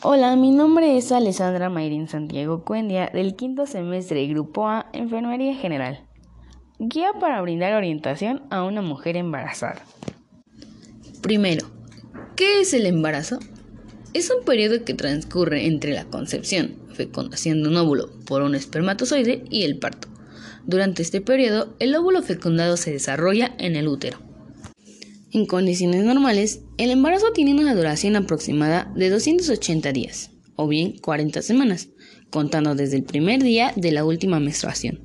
Hola, mi nombre es Alessandra Mayrin Santiago Cuendia del quinto semestre Grupo A Enfermería General. Guía para brindar orientación a una mujer embarazada. Primero, ¿qué es el embarazo? Es un periodo que transcurre entre la concepción, fecundación de un óvulo por un espermatozoide y el parto. Durante este periodo, el óvulo fecundado se desarrolla en el útero. En condiciones normales, el embarazo tiene una duración aproximada de 280 días, o bien 40 semanas, contando desde el primer día de la última menstruación.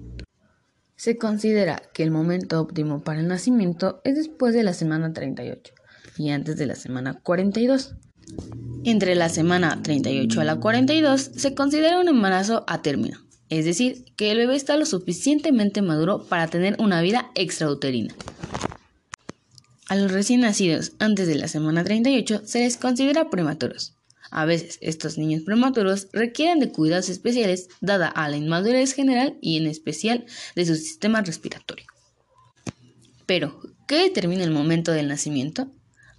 Se considera que el momento óptimo para el nacimiento es después de la semana 38 y antes de la semana 42. Entre la semana 38 a la 42 se considera un embarazo a término, es decir, que el bebé está lo suficientemente maduro para tener una vida extrauterina. A los recién nacidos antes de la semana 38 se les considera prematuros. A veces estos niños prematuros requieren de cuidados especiales dada a la inmadurez general y en especial de su sistema respiratorio. Pero, ¿qué determina el momento del nacimiento?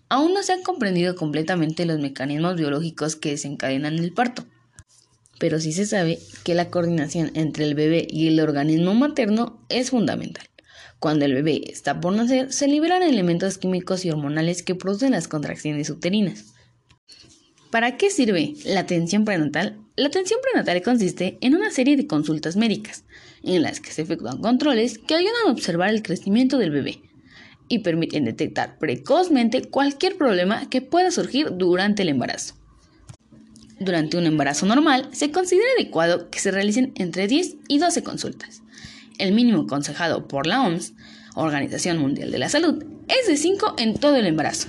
Aún no se han comprendido completamente los mecanismos biológicos que desencadenan el parto, pero sí se sabe que la coordinación entre el bebé y el organismo materno es fundamental. Cuando el bebé está por nacer, se liberan elementos químicos y hormonales que producen las contracciones uterinas. ¿Para qué sirve la atención prenatal? La atención prenatal consiste en una serie de consultas médicas, en las que se efectúan controles que ayudan a observar el crecimiento del bebé y permiten detectar precozmente cualquier problema que pueda surgir durante el embarazo. Durante un embarazo normal, se considera adecuado que se realicen entre 10 y 12 consultas. El mínimo aconsejado por la OMS, Organización Mundial de la Salud, es de 5 en todo el embarazo.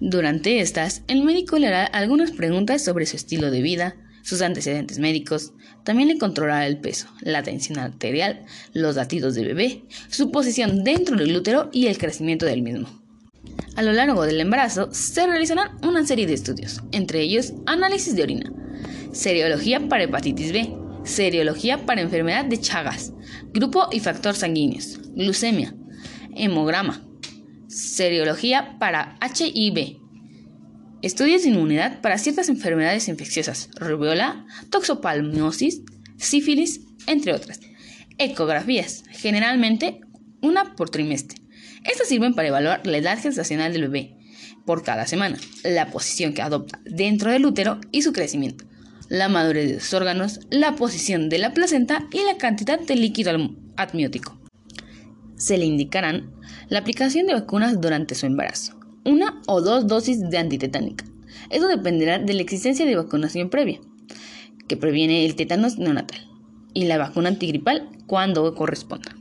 Durante estas, el médico le hará algunas preguntas sobre su estilo de vida, sus antecedentes médicos, también le controlará el peso, la tensión arterial, los latidos del bebé, su posición dentro del útero y el crecimiento del mismo. A lo largo del embarazo se realizarán una serie de estudios, entre ellos análisis de orina, seriología para hepatitis B, seriología para enfermedad de Chagas, grupo y factor sanguíneos, glucemia, hemograma, seriología para HIV, estudios de inmunidad para ciertas enfermedades infecciosas, rubiola, toxoplasmosis, sífilis, entre otras. Ecografías, generalmente una por trimestre. Estas sirven para evaluar la edad gestacional del bebé por cada semana, la posición que adopta dentro del útero y su crecimiento la madurez de sus órganos, la posición de la placenta y la cantidad de líquido amniótico. Se le indicarán la aplicación de vacunas durante su embarazo, una o dos dosis de antitetánica. Eso dependerá de la existencia de vacunación previa, que previene el tétanos neonatal, y la vacuna antigripal cuando corresponda.